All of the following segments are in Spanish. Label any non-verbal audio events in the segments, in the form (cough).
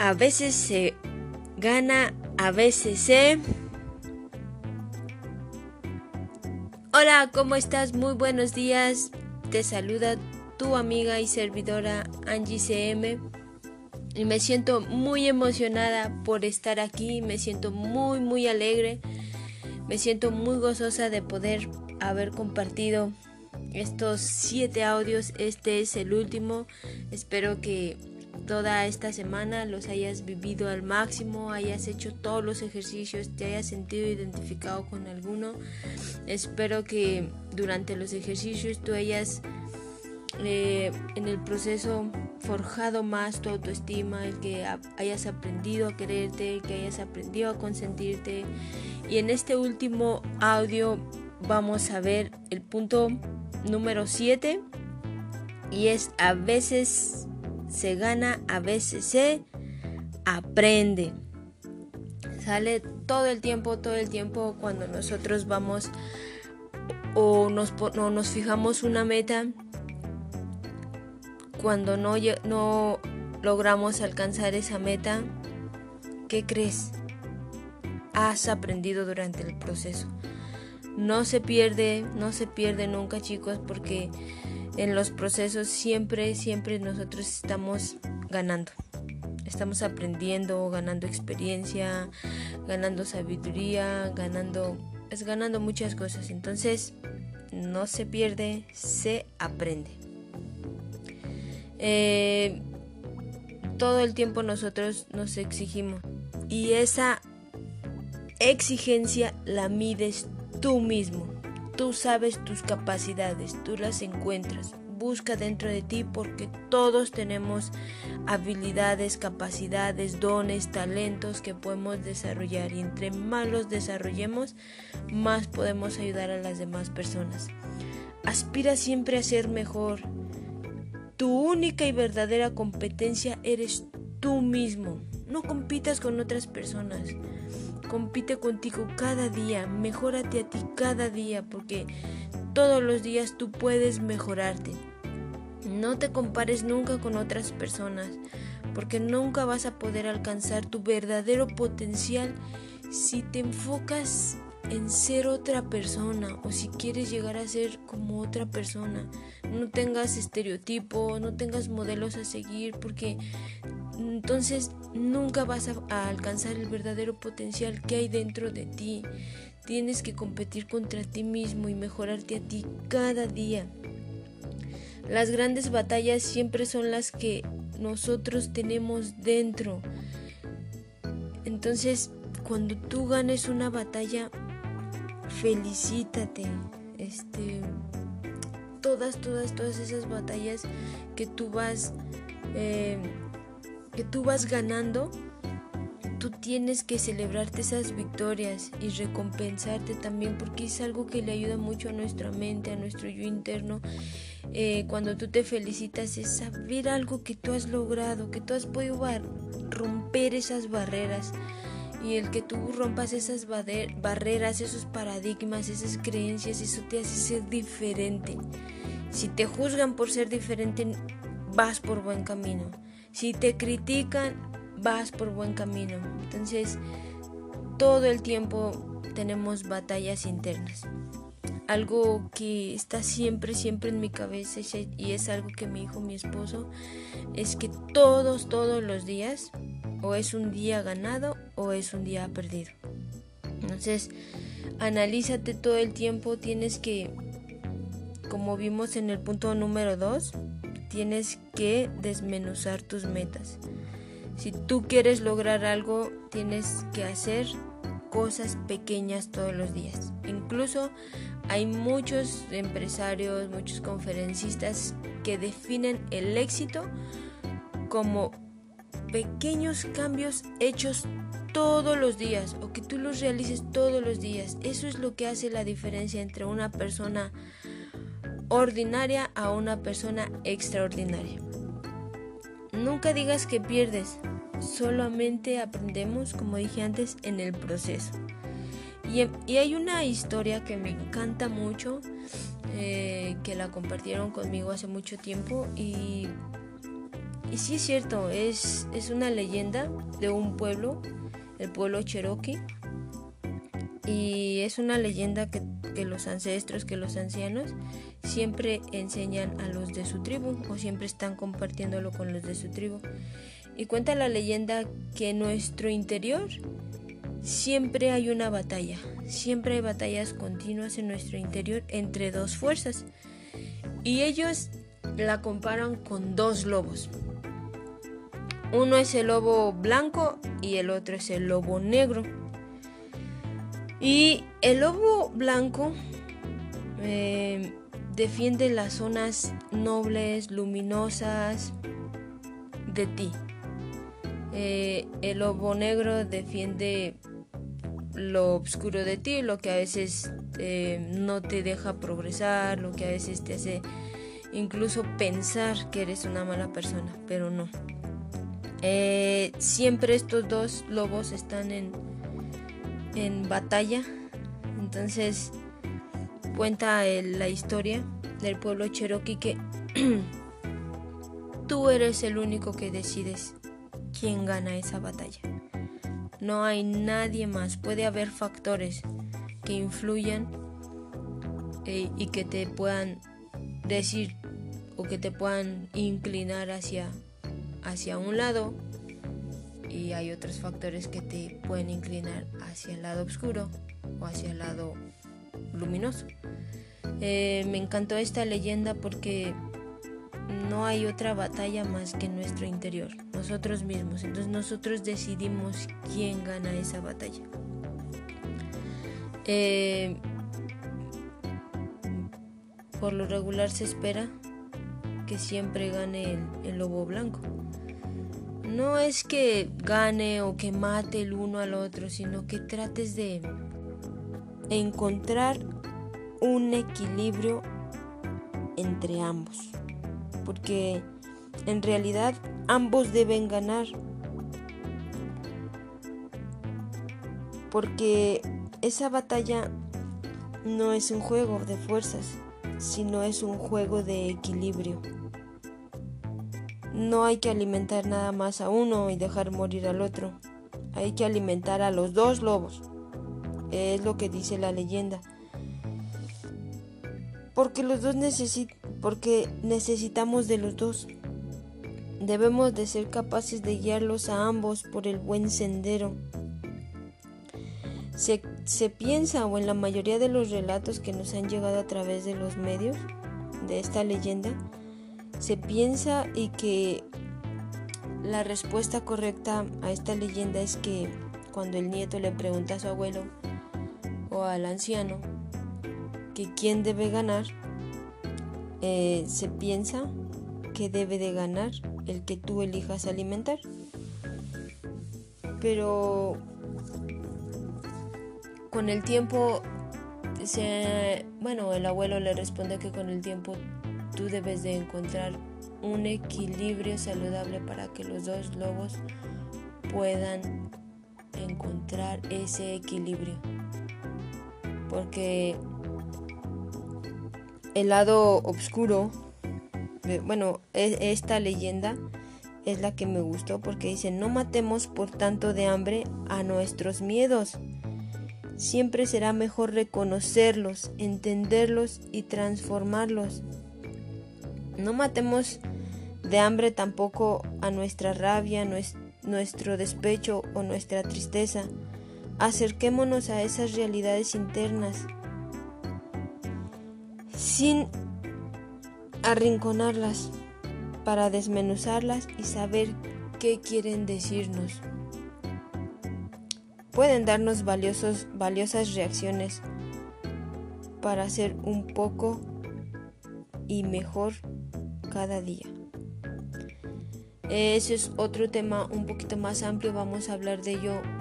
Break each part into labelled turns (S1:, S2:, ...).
S1: A veces se gana, a veces se... Hola, ¿cómo estás? Muy buenos días. Te saluda tu amiga y servidora Angie CM. Y me siento muy emocionada por estar aquí, me siento muy muy alegre, me siento muy gozosa de poder haber compartido estos siete audios. Este es el último. Espero que toda esta semana los hayas vivido al máximo, hayas hecho todos los ejercicios, te hayas sentido identificado con alguno. Espero que durante los ejercicios tú hayas eh, en el proceso forjado más tu autoestima, el que hayas aprendido a quererte, que hayas aprendido a consentirte. Y en este último audio vamos a ver el punto número 7 y es a veces se gana, a veces se aprende. Sale todo el tiempo, todo el tiempo cuando nosotros vamos o nos, nos fijamos una meta, cuando no, no logramos alcanzar esa meta, ¿qué crees? Has aprendido durante el proceso. No se pierde, no se pierde nunca chicos porque en los procesos siempre, siempre nosotros estamos ganando. Estamos aprendiendo, ganando experiencia, ganando sabiduría, ganando, es ganando muchas cosas. Entonces, no se pierde, se aprende. Eh, todo el tiempo nosotros nos exigimos y esa exigencia la mides tú mismo. Tú sabes tus capacidades, tú las encuentras. Busca dentro de ti porque todos tenemos habilidades, capacidades, dones, talentos que podemos desarrollar y entre más los desarrollemos, más podemos ayudar a las demás personas. Aspira siempre a ser mejor. Tu única y verdadera competencia eres tú mismo. No compitas con otras personas. Compite contigo cada día, mejórate a ti cada día porque todos los días tú puedes mejorarte. No te compares nunca con otras personas porque nunca vas a poder alcanzar tu verdadero potencial si te enfocas en ser otra persona o si quieres llegar a ser como otra persona. No tengas estereotipos, no tengas modelos a seguir porque entonces nunca vas a, alcanzar el verdadero potencial que hay dentro de ti. Tienes que competir contra ti mismo y mejorarte a ti cada día. Las grandes batallas siempre son las que nosotros tenemos dentro. Entonces, cuando tú ganes una batalla, felicítate. Este, todas, todas, todas esas batallas que tú vas eh, que tú vas ganando, tú tienes que celebrarte esas victorias y recompensarte también porque es algo que le ayuda mucho a nuestra mente, a nuestro yo interno. Eh, cuando tú te felicitas es saber algo que tú has logrado, que tú has podido romper esas barreras y el que tú rompas esas barreras, esos paradigmas, esas creencias, eso te hace ser diferente. Si te juzgan por ser diferente, vas por buen camino. Si te critican, vas por buen camino. Entonces, todo el tiempo tenemos batallas internas. Algo que está siempre, siempre en mi cabeza y es algo que me dijo mi esposo, es que todos, todos los días, o es un día ganado o es un día perdido. Entonces, analízate todo el tiempo, tienes que, como vimos en el punto número 2, tienes que desmenuzar tus metas. Si tú quieres lograr algo, tienes que hacer cosas pequeñas todos los días. Incluso hay muchos empresarios, muchos conferencistas que definen el éxito como pequeños cambios hechos todos los días o que tú los realices todos los días. Eso es lo que hace la diferencia entre una persona ordinaria a una persona extraordinaria. Nunca digas que pierdes, solamente aprendemos, como dije antes, en el proceso. Y, hay una historia que me encanta mucho, eh, que la compartieron conmigo hace mucho tiempo y, y sí es cierto, es, es una leyenda de un pueblo, el pueblo Cherokee. Y es una leyenda que, que los ancestros, que los ancianos siempre enseñan a los de su tribu o siempre están compartiéndolo con los de su tribu. Y cuenta la leyenda que en nuestro interior siempre hay una batalla, siempre hay batallas continuas en nuestro interior entre dos fuerzas. Y ellos la comparan con dos lobos. Uno es el lobo blanco y el otro es el lobo negro. Y el lobo blanco eh, defiende las zonas nobles, luminosas de ti. Eh, el lobo negro defiende lo oscuro de ti, lo que a veces eh, no te deja progresar, lo que a veces te hace incluso pensar que eres una mala persona, pero no. Eh, siempre estos dos lobos están en, en batalla, entonces cuenta la historia del pueblo cherokee que (clears throat) tú eres el único que decides quién gana esa batalla. No hay nadie más. Puede haber factores que influyan eh, y que te puedan decir o que te puedan inclinar hacia, hacia un lado y hay otros factores que te pueden inclinar hacia el lado oscuro o hacia el lado luminoso. Eh, me encantó esta leyenda porque no hay otra batalla más que nuestro interior, nosotros mismos. Entonces nosotros decidimos quién gana esa batalla. Eh, por lo regular se espera que siempre gane el, lobo blanco. No es que gane o que mate el uno al otro, sino que trates de encontrar un equilibrio entre ambos porque en realidad ambos deben ganar. Porque esa batalla no es un juego de fuerzas, sino es un juego de equilibrio. No hay que alimentar nada más a uno y dejar morir al otro. Hay que alimentar a los dos lobos. Es lo que dice la leyenda. Porque los dos necesitan porque necesitamos de los dos. Debemos de ser capaces de guiarlos a ambos por el buen sendero. Se, se, piensa, o en la mayoría de los relatos que nos han llegado a través de los medios de esta leyenda, se piensa y que la respuesta correcta a esta leyenda es que cuando el nieto le pregunta a su abuelo o al anciano que quién debe ganar, eh, se piensa que debe de ganar el que tú elijas alimentar. Pero con el tiempo, se, bueno, el abuelo le responde que con el tiempo tú debes de encontrar un equilibrio saludable para que los dos lobos puedan encontrar ese equilibrio. Porque el lado oscuro, bueno, e, esta leyenda es la que me gustó porque dice, no matemos por tanto de hambre a nuestros miedos. Siempre será mejor reconocerlos, entenderlos y transformarlos. No matemos de hambre tampoco a nuestra rabia, nuestro despecho o nuestra tristeza. Acerquémonos a esas realidades internas sin arrinconarlas, para desmenuzarlas y saber qué quieren decirnos. Pueden darnos valiosos, valiosas reacciones para hacer un poco y mejor cada día. Ese es otro tema un poquito más amplio, vamos a hablar de ello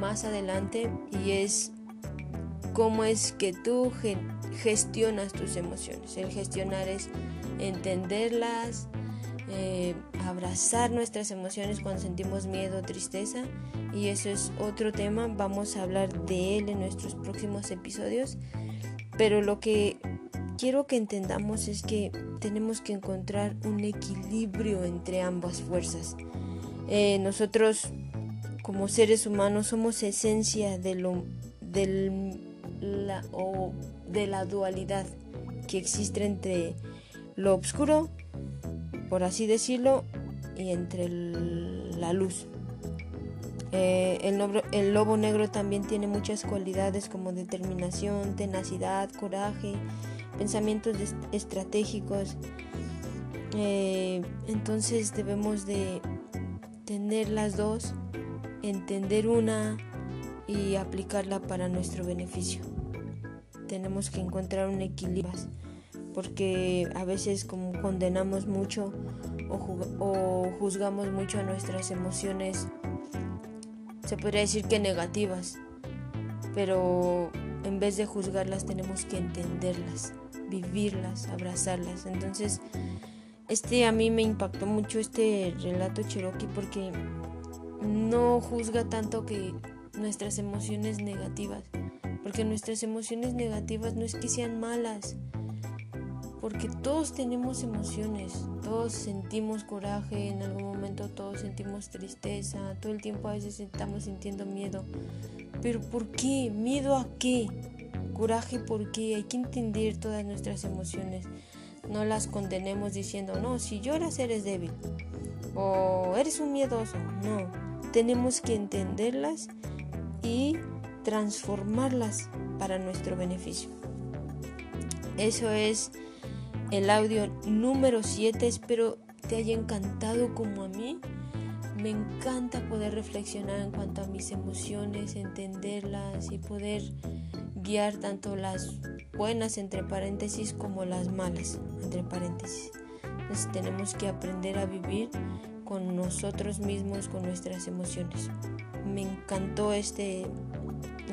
S1: más adelante y es cómo es que tú gestionas tus emociones. El gestionar es entenderlas, eh, abrazar nuestras emociones cuando sentimos miedo o tristeza. Y eso es otro tema, vamos a hablar de él en nuestros próximos episodios. Pero lo que quiero que entendamos es que tenemos que encontrar un equilibrio entre ambas fuerzas. Eh, nosotros como seres humanos somos esencia de lo la, o de la dualidad que existe entre lo oscuro, por así decirlo, y entre la luz. Eh, el, el, lobo negro también tiene muchas cualidades como determinación, tenacidad, coraje, pensamientos estratégicos. Eh, entonces debemos de tener las dos, entender una y aplicarla para nuestro beneficio. Tenemos que encontrar un equilibrio porque a veces como condenamos mucho o, juzgamos mucho a nuestras emociones, se podría decir que negativas, pero en vez de juzgarlas tenemos que entenderlas, vivirlas, abrazarlas. Entonces, este a mí me impactó mucho este relato Cherokee porque no juzga tanto que nuestras emociones negativas, porque nuestras emociones negativas no es que sean malas, porque todos tenemos emociones, todos sentimos coraje, en algún momento todos sentimos tristeza, todo el tiempo a veces estamos sintiendo miedo. Pero ¿por qué? ¿Miedo a qué? Coraje, ¿por qué? Hay que entender todas nuestras emociones. No las condenemos diciendo, no, si lloras eres débil o eres un miedoso. No, tenemos que entenderlas y transformarlas para nuestro beneficio. Eso es el audio número 7. Espero te haya encantado como a mí. Me encanta poder reflexionar en cuanto a mis emociones, entenderlas y poder guiar tanto las buenas entre paréntesis como las malas entre paréntesis. Entonces tenemos que aprender a vivir con nosotros mismos, con nuestras emociones. Me encantó este,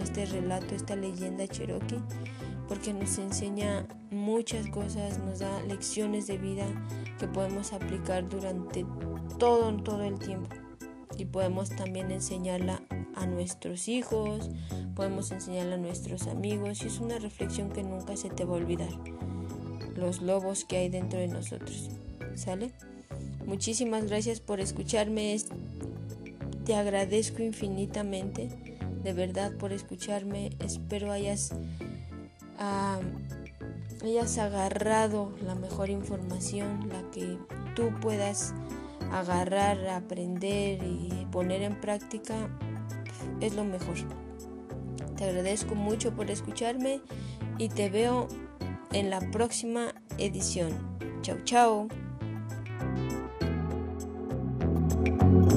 S1: este relato, esta leyenda cherokee porque nos enseña muchas cosas, nos da lecciones de vida que podemos aplicar durante todo, todo el tiempo. Y podemos también enseñarla a nuestros hijos, podemos enseñarla a nuestros amigos y es una reflexión que nunca se te va a olvidar. Los lobos que hay dentro de nosotros. ¿Sale? Muchísimas gracias por escucharme. Te agradezco infinitamente, de verdad, por escucharme. Espero hayas hayas agarrado la mejor información, la que tú puedas agarrar, aprender y poner en práctica, es lo mejor. Te agradezco mucho por escucharme y te veo en la próxima edición. Chao, chao. Thank you.